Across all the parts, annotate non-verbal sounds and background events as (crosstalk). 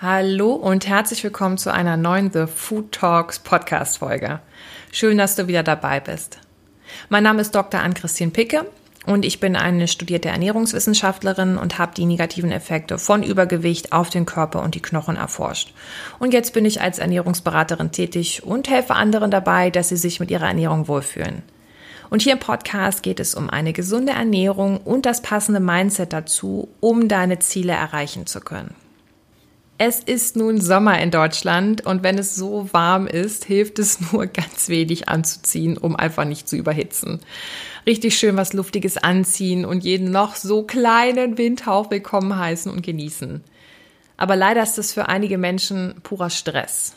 Hallo und herzlich willkommen zu einer neuen The Food Talks Podcast Folge. Schön, dass du wieder dabei bist. Mein Name ist Dr. Ann-Christine Picke und ich bin eine studierte Ernährungswissenschaftlerin und habe die negativen Effekte von Übergewicht auf den Körper und die Knochen erforscht. Und jetzt bin ich als Ernährungsberaterin tätig und helfe anderen dabei, dass sie sich mit ihrer Ernährung wohlfühlen. Und hier im Podcast geht es um eine gesunde Ernährung und das passende Mindset dazu, um deine Ziele erreichen zu können. Es ist nun Sommer in Deutschland und wenn es so warm ist, hilft es nur (laughs) ganz wenig anzuziehen, um einfach nicht zu überhitzen. Richtig schön was Luftiges anziehen und jeden noch so kleinen Windhauch willkommen heißen und genießen. Aber leider ist es für einige Menschen purer Stress.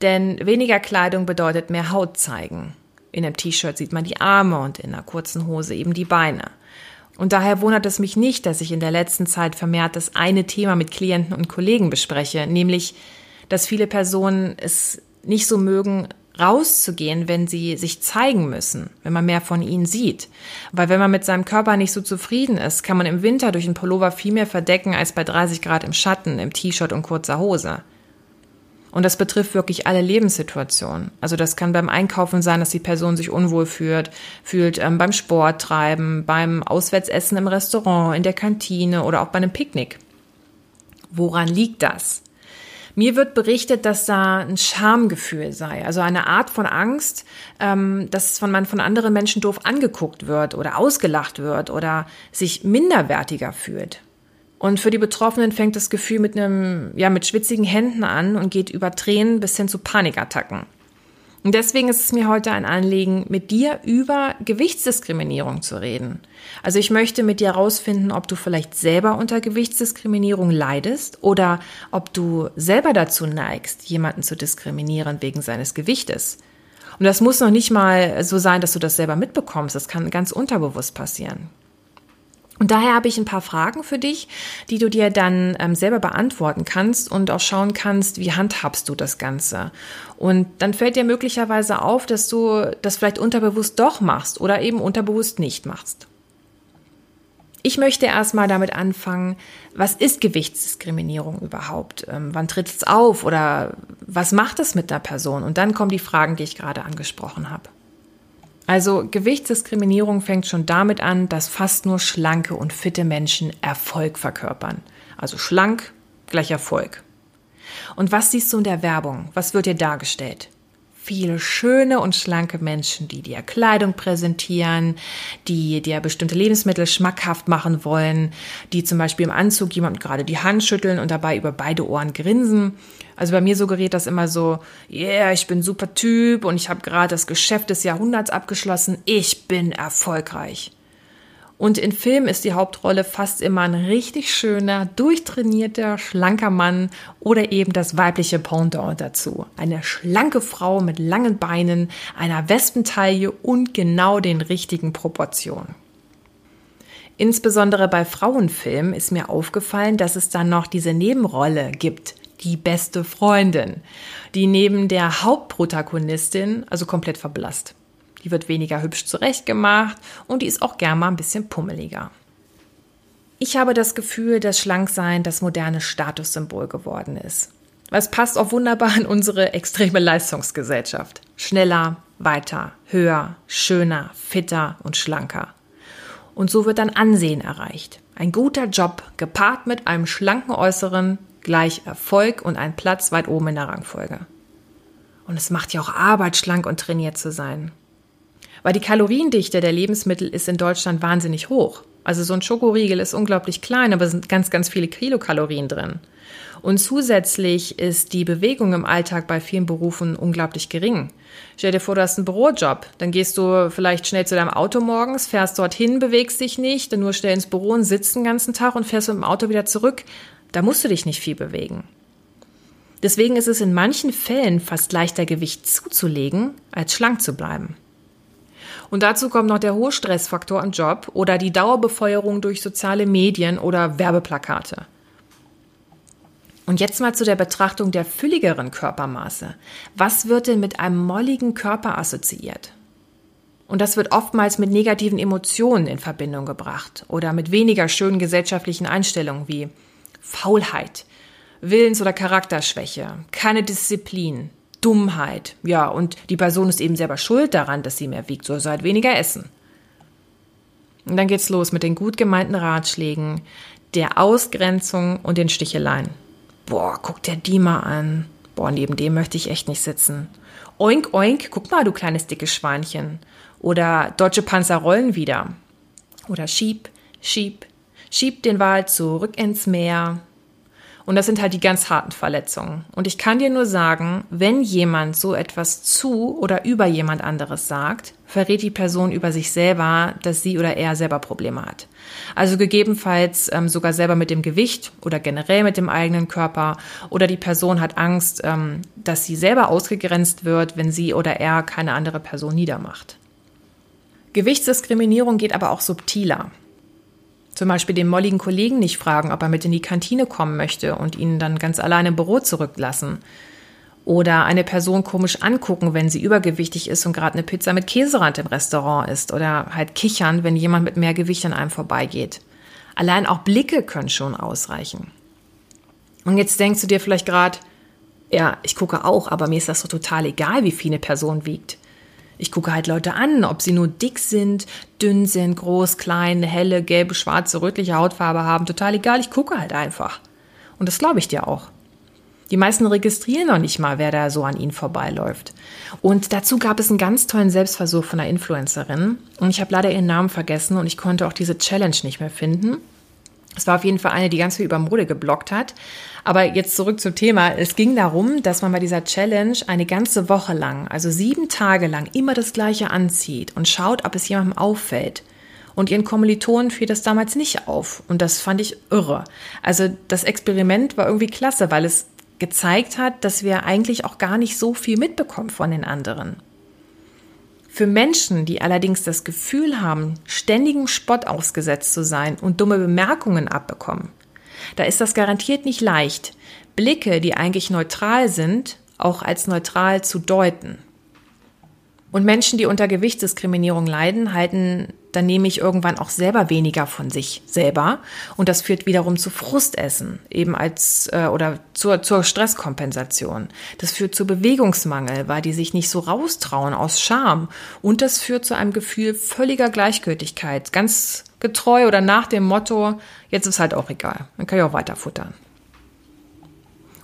Denn weniger Kleidung bedeutet mehr Haut zeigen. In einem T-Shirt sieht man die Arme und in einer kurzen Hose eben die Beine. Und daher wundert es mich nicht, dass ich in der letzten Zeit vermehrt das eine Thema mit Klienten und Kollegen bespreche, nämlich, dass viele Personen es nicht so mögen, rauszugehen, wenn sie sich zeigen müssen, wenn man mehr von ihnen sieht. Weil wenn man mit seinem Körper nicht so zufrieden ist, kann man im Winter durch einen Pullover viel mehr verdecken als bei 30 Grad im Schatten, im T-Shirt und kurzer Hose. Und das betrifft wirklich alle Lebenssituationen. Also das kann beim Einkaufen sein, dass die Person sich unwohl fühlt, fühlt ähm, beim Sport treiben, beim Auswärtsessen im Restaurant, in der Kantine oder auch bei einem Picknick. Woran liegt das? Mir wird berichtet, dass da ein Schamgefühl sei, also eine Art von Angst, ähm, dass man von anderen Menschen doof angeguckt wird oder ausgelacht wird oder sich minderwertiger fühlt. Und für die Betroffenen fängt das Gefühl mit einem, ja, mit schwitzigen Händen an und geht über Tränen bis hin zu Panikattacken. Und deswegen ist es mir heute ein Anliegen, mit dir über Gewichtsdiskriminierung zu reden. Also ich möchte mit dir herausfinden, ob du vielleicht selber unter Gewichtsdiskriminierung leidest oder ob du selber dazu neigst, jemanden zu diskriminieren wegen seines Gewichtes. Und das muss noch nicht mal so sein, dass du das selber mitbekommst. Das kann ganz unterbewusst passieren. Und daher habe ich ein paar Fragen für dich, die du dir dann ähm, selber beantworten kannst und auch schauen kannst, wie handhabst du das Ganze. Und dann fällt dir möglicherweise auf, dass du das vielleicht unterbewusst doch machst oder eben unterbewusst nicht machst. Ich möchte erstmal damit anfangen, was ist Gewichtsdiskriminierung überhaupt? Ähm, wann tritt es auf oder was macht es mit einer Person? Und dann kommen die Fragen, die ich gerade angesprochen habe. Also Gewichtsdiskriminierung fängt schon damit an, dass fast nur schlanke und fitte Menschen Erfolg verkörpern. Also schlank gleich Erfolg. Und was siehst du in der Werbung? Was wird dir dargestellt? Viele schöne und schlanke Menschen, die dir Kleidung präsentieren, die dir bestimmte Lebensmittel schmackhaft machen wollen, die zum Beispiel im Anzug jemand gerade die Hand schütteln und dabei über beide Ohren grinsen. Also bei mir suggeriert das immer so, yeah, ich bin super Typ und ich habe gerade das Geschäft des Jahrhunderts abgeschlossen, ich bin erfolgreich. Und in Filmen ist die Hauptrolle fast immer ein richtig schöner, durchtrainierter, schlanker Mann oder eben das weibliche Pendant dazu. Eine schlanke Frau mit langen Beinen, einer Wespentaille und genau den richtigen Proportionen. Insbesondere bei Frauenfilmen ist mir aufgefallen, dass es dann noch diese Nebenrolle gibt, die beste Freundin, die neben der Hauptprotagonistin also komplett verblasst. Die wird weniger hübsch zurechtgemacht und die ist auch gern mal ein bisschen pummeliger. Ich habe das Gefühl, dass Schlanksein das moderne Statussymbol geworden ist. Es passt auch wunderbar in unsere extreme Leistungsgesellschaft. Schneller, weiter, höher, schöner, fitter und schlanker. Und so wird dann Ansehen erreicht. Ein guter Job gepaart mit einem schlanken Äußeren gleich Erfolg und ein Platz weit oben in der Rangfolge. Und es macht ja auch Arbeit, schlank und trainiert zu sein. Weil die Kaloriendichte der Lebensmittel ist in Deutschland wahnsinnig hoch. Also so ein Schokoriegel ist unglaublich klein, aber es sind ganz, ganz viele Kilokalorien drin. Und zusätzlich ist die Bewegung im Alltag bei vielen Berufen unglaublich gering. Stell dir vor, du hast einen Bürojob. Dann gehst du vielleicht schnell zu deinem Auto morgens, fährst dorthin, bewegst dich nicht, dann nur schnell ins Büro und sitzt den ganzen Tag und fährst mit dem Auto wieder zurück. Da musst du dich nicht viel bewegen. Deswegen ist es in manchen Fällen fast leichter Gewicht zuzulegen, als schlank zu bleiben. Und dazu kommt noch der hohe Stressfaktor im Job oder die Dauerbefeuerung durch soziale Medien oder Werbeplakate. Und jetzt mal zu der Betrachtung der fülligeren Körpermaße. Was wird denn mit einem molligen Körper assoziiert? Und das wird oftmals mit negativen Emotionen in Verbindung gebracht oder mit weniger schönen gesellschaftlichen Einstellungen wie Faulheit, Willens- oder Charakterschwäche, keine Disziplin, Dummheit. Ja, und die Person ist eben selber schuld daran, dass sie mehr wiegt, soll sie halt weniger essen. Und dann geht's los mit den gut gemeinten Ratschlägen, der Ausgrenzung und den Sticheleien. Boah, guck dir die mal an. Boah, neben dem möchte ich echt nicht sitzen. Oink, oink, guck mal, du kleines dickes Schweinchen. Oder deutsche Panzer rollen wieder. Oder schieb, schieb, schieb den Wal zurück ins Meer. Und das sind halt die ganz harten Verletzungen. Und ich kann dir nur sagen, wenn jemand so etwas zu oder über jemand anderes sagt, verrät die Person über sich selber, dass sie oder er selber Probleme hat. Also gegebenenfalls ähm, sogar selber mit dem Gewicht oder generell mit dem eigenen Körper oder die Person hat Angst, ähm, dass sie selber ausgegrenzt wird, wenn sie oder er keine andere Person niedermacht. Gewichtsdiskriminierung geht aber auch subtiler. Zum Beispiel den molligen Kollegen nicht fragen, ob er mit in die Kantine kommen möchte und ihn dann ganz allein im Büro zurücklassen. Oder eine Person komisch angucken, wenn sie übergewichtig ist und gerade eine Pizza mit Käserand im Restaurant isst. Oder halt kichern, wenn jemand mit mehr Gewicht an einem vorbeigeht. Allein auch Blicke können schon ausreichen. Und jetzt denkst du dir vielleicht gerade, ja, ich gucke auch, aber mir ist das so total egal, wie viel eine Person wiegt. Ich gucke halt Leute an, ob sie nur dick sind, dünn sind, groß, klein, helle, gelbe, schwarze, rötliche Hautfarbe haben. Total egal, ich gucke halt einfach. Und das glaube ich dir auch. Die meisten registrieren noch nicht mal, wer da so an ihnen vorbeiläuft. Und dazu gab es einen ganz tollen Selbstversuch von einer Influencerin. Und ich habe leider ihren Namen vergessen und ich konnte auch diese Challenge nicht mehr finden. Es war auf jeden Fall eine, die ganz viel über Mode geblockt hat. Aber jetzt zurück zum Thema. Es ging darum, dass man bei dieser Challenge eine ganze Woche lang, also sieben Tage lang, immer das Gleiche anzieht und schaut, ob es jemandem auffällt. Und ihren Kommilitonen fiel das damals nicht auf. Und das fand ich irre. Also das Experiment war irgendwie klasse, weil es gezeigt hat, dass wir eigentlich auch gar nicht so viel mitbekommen von den anderen. Für Menschen, die allerdings das Gefühl haben, ständigem Spott ausgesetzt zu sein und dumme Bemerkungen abbekommen, da ist das garantiert nicht leicht, Blicke, die eigentlich neutral sind, auch als neutral zu deuten. Und Menschen, die unter Gewichtsdiskriminierung leiden, halten dann nehme ich irgendwann auch selber weniger von sich selber und das führt wiederum zu Frustessen, eben als äh, oder zur, zur Stresskompensation. Das führt zu Bewegungsmangel, weil die sich nicht so raustrauen aus Scham und das führt zu einem Gefühl völliger Gleichgültigkeit, ganz getreu oder nach dem Motto, jetzt ist halt auch egal, dann kann ich auch weiter futtern.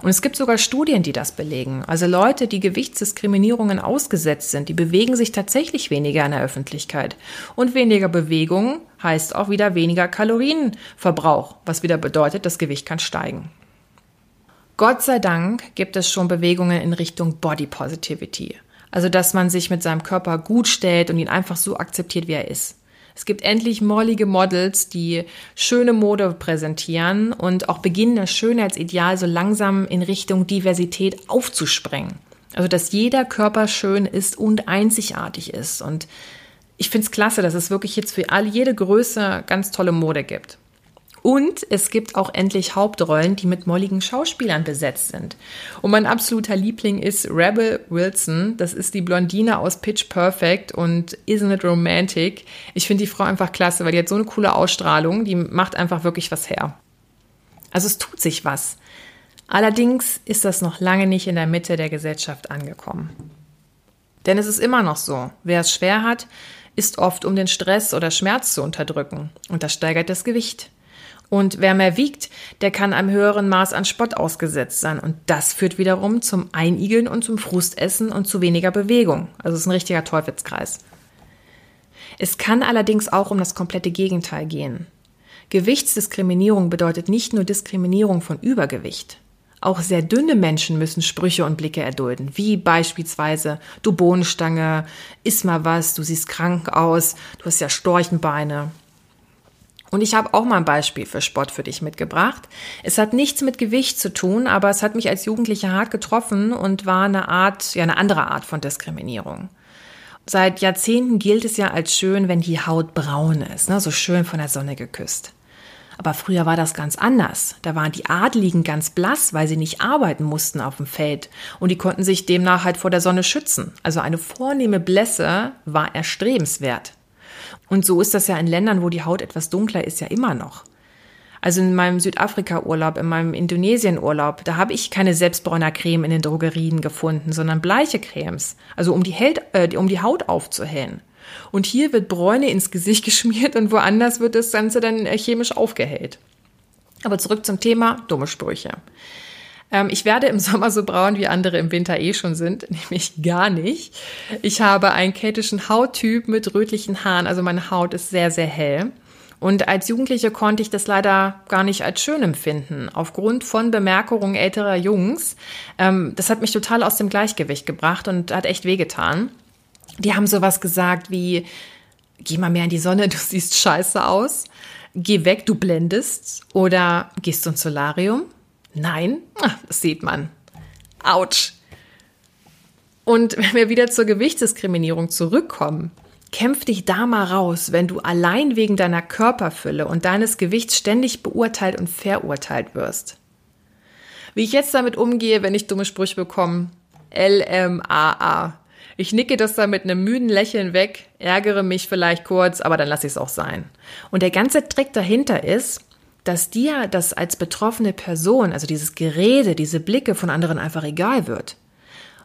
Und es gibt sogar Studien, die das belegen. Also Leute, die Gewichtsdiskriminierungen ausgesetzt sind, die bewegen sich tatsächlich weniger in der Öffentlichkeit. Und weniger Bewegung heißt auch wieder weniger Kalorienverbrauch, was wieder bedeutet, das Gewicht kann steigen. Gott sei Dank gibt es schon Bewegungen in Richtung Body Positivity. Also, dass man sich mit seinem Körper gut stellt und ihn einfach so akzeptiert, wie er ist. Es gibt endlich mollige Models, die schöne Mode präsentieren und auch beginnen, das Schönheitsideal so langsam in Richtung Diversität aufzusprengen. Also, dass jeder Körper schön ist und einzigartig ist. Und ich finde es klasse, dass es wirklich jetzt für all, jede Größe ganz tolle Mode gibt. Und es gibt auch endlich Hauptrollen, die mit molligen Schauspielern besetzt sind. Und mein absoluter Liebling ist Rebel Wilson. Das ist die Blondine aus Pitch Perfect und Isn't It Romantic? Ich finde die Frau einfach klasse, weil die hat so eine coole Ausstrahlung. Die macht einfach wirklich was her. Also es tut sich was. Allerdings ist das noch lange nicht in der Mitte der Gesellschaft angekommen. Denn es ist immer noch so, wer es schwer hat, ist oft um den Stress oder Schmerz zu unterdrücken. Und das steigert das Gewicht. Und wer mehr wiegt, der kann einem höheren Maß an Spott ausgesetzt sein. Und das führt wiederum zum Einigeln und zum Frustessen und zu weniger Bewegung. Also es ist ein richtiger Teufelskreis. Es kann allerdings auch um das komplette Gegenteil gehen. Gewichtsdiskriminierung bedeutet nicht nur Diskriminierung von Übergewicht. Auch sehr dünne Menschen müssen Sprüche und Blicke erdulden, wie beispielsweise du Bohnenstange, iss mal was, du siehst krank aus, du hast ja Storchenbeine. Und ich habe auch mal ein Beispiel für Sport für dich mitgebracht. Es hat nichts mit Gewicht zu tun, aber es hat mich als Jugendliche hart getroffen und war eine Art, ja, eine andere Art von Diskriminierung. Seit Jahrzehnten gilt es ja als schön, wenn die Haut braun ist, ne, so schön von der Sonne geküsst. Aber früher war das ganz anders. Da waren die Adligen ganz blass, weil sie nicht arbeiten mussten auf dem Feld. Und die konnten sich demnach halt vor der Sonne schützen. Also eine vornehme Blässe war erstrebenswert. Und so ist das ja in Ländern, wo die Haut etwas dunkler ist, ja immer noch. Also in meinem Südafrika-Urlaub, in meinem Indonesien-Urlaub, da habe ich keine Selbstbräuner-Creme in den Drogerien gefunden, sondern bleiche Cremes. Also um die, Held, äh, um die Haut aufzuhellen. Und hier wird Bräune ins Gesicht (laughs) geschmiert und woanders wird das Ganze dann äh, chemisch aufgehellt. Aber zurück zum Thema dumme Sprüche. Ähm, ich werde im (laughs) Sommer so braun, wie andere im Winter eh schon sind, (laughs) nämlich gar nicht. Ich habe einen keltischen Hauttyp mit rötlichen Haaren, also meine Haut ist sehr, sehr hell. Und als Jugendliche konnte ich das leider gar nicht als schön empfinden, aufgrund von Bemerkungen älterer Jungs. Ähm, das hat mich total aus dem Gleichgewicht gebracht und hat echt wehgetan. Die haben sowas gesagt wie, geh mal mehr in die Sonne, (laughs) du siehst scheiße aus. Geh weg, du blendest. Oder gehst ins Solarium? Nein, Ach, das sieht man. Autsch. Und wenn wir wieder zur Gewichtsdiskriminierung zurückkommen, kämpf dich da mal raus, wenn du allein wegen deiner Körperfülle und deines Gewichts ständig beurteilt und verurteilt wirst. Wie ich jetzt damit umgehe, wenn ich dumme Sprüche bekomme, LMAA. Ich nicke das dann mit einem müden Lächeln weg, ärgere mich vielleicht kurz, aber dann lasse ich es auch sein. Und der ganze Trick dahinter ist, dass dir das als betroffene Person, also dieses Gerede, diese Blicke von anderen einfach egal wird.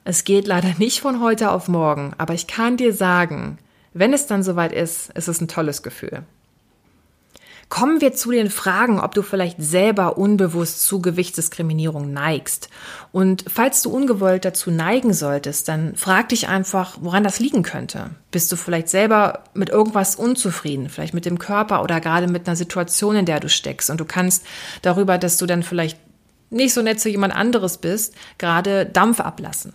Es geht leider nicht von heute auf morgen, aber ich kann dir sagen, wenn es dann soweit ist, ist es ein tolles Gefühl. Kommen wir zu den Fragen, ob du vielleicht selber unbewusst zu Gewichtsdiskriminierung neigst. Und falls du ungewollt dazu neigen solltest, dann frag dich einfach, woran das liegen könnte. Bist du vielleicht selber mit irgendwas unzufrieden, vielleicht mit dem Körper oder gerade mit einer Situation, in der du steckst und du kannst darüber, dass du dann vielleicht nicht so nett zu jemand anderes bist, gerade Dampf ablassen.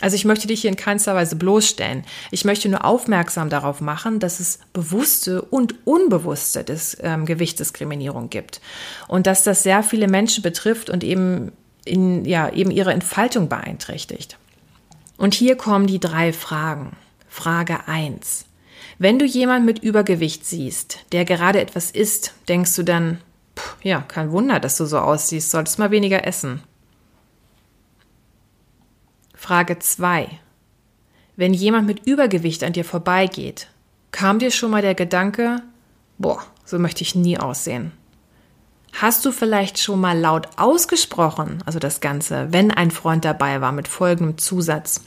Also ich möchte dich hier in keinster Weise bloßstellen. Ich möchte nur aufmerksam darauf machen, dass es bewusste und unbewusste Dis ähm, Gewichtsdiskriminierung gibt und dass das sehr viele Menschen betrifft und eben in, ja, eben ihre Entfaltung beeinträchtigt. Und hier kommen die drei Fragen. Frage eins: Wenn du jemanden mit Übergewicht siehst, der gerade etwas isst, denkst du dann, pff, ja, kein Wunder, dass du so aussiehst, solltest mal weniger essen. Frage 2. Wenn jemand mit Übergewicht an dir vorbeigeht, kam dir schon mal der Gedanke, boah, so möchte ich nie aussehen? Hast du vielleicht schon mal laut ausgesprochen, also das Ganze, wenn ein Freund dabei war mit folgendem Zusatz?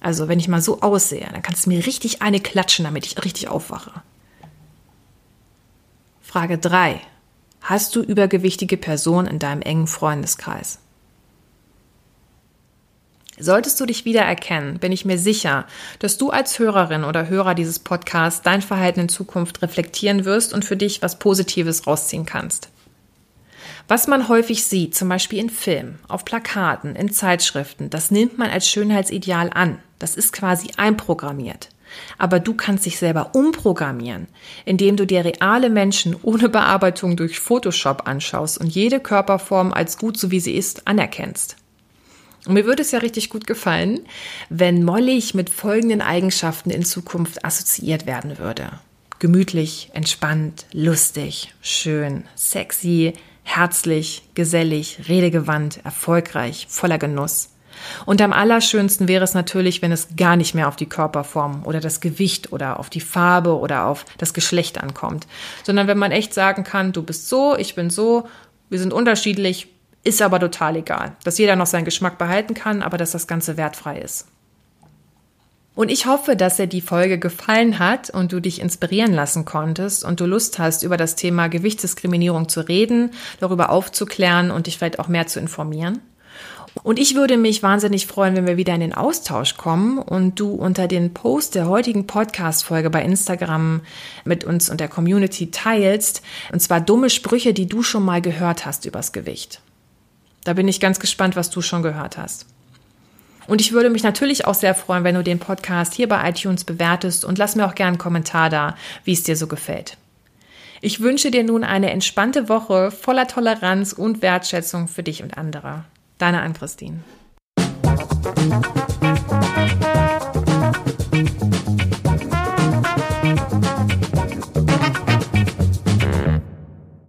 Also, wenn ich mal so aussehe, dann kannst du mir richtig eine klatschen, damit ich richtig aufwache. Frage 3. Hast du übergewichtige Personen in deinem engen Freundeskreis? Solltest du dich wiedererkennen, bin ich mir sicher, dass du als Hörerin oder Hörer dieses Podcasts dein Verhalten in Zukunft reflektieren wirst und für dich was Positives rausziehen kannst. Was man häufig sieht, zum Beispiel in Filmen, auf Plakaten, in Zeitschriften, das nimmt man als Schönheitsideal an. Das ist quasi einprogrammiert. Aber du kannst dich selber umprogrammieren, indem du dir reale Menschen ohne Bearbeitung durch Photoshop anschaust und jede Körperform als gut so wie sie ist anerkennst. Und mir würde es ja richtig gut gefallen, wenn mollig mit folgenden Eigenschaften in Zukunft assoziiert werden würde. Gemütlich, entspannt, lustig, schön, sexy, herzlich, gesellig, redegewandt, erfolgreich, voller Genuss. Und am allerschönsten wäre es natürlich, wenn es gar nicht mehr auf die Körperform oder das Gewicht oder auf die Farbe oder auf das Geschlecht ankommt, sondern wenn man echt sagen kann, du bist so, ich bin so, wir sind unterschiedlich, ist aber total egal. Dass jeder noch seinen Geschmack behalten kann, aber dass das Ganze wertfrei ist. Und ich hoffe, dass dir die Folge gefallen hat und du dich inspirieren lassen konntest und du Lust hast, über das Thema Gewichtsdiskriminierung zu reden, darüber aufzuklären und dich vielleicht auch mehr zu informieren. Und ich würde mich wahnsinnig freuen, wenn wir wieder in den Austausch kommen und du unter den Post der heutigen Podcast-Folge bei Instagram mit uns und der Community teilst. Und zwar dumme Sprüche, die du schon mal gehört hast übers Gewicht. Da bin ich ganz gespannt, was du schon gehört hast. Und ich würde mich natürlich auch sehr freuen, wenn du den Podcast hier bei iTunes bewertest und lass mir auch gerne einen Kommentar da, wie es dir so gefällt. Ich wünsche dir nun eine entspannte Woche voller Toleranz und Wertschätzung für dich und andere. Deine Ann-Christine.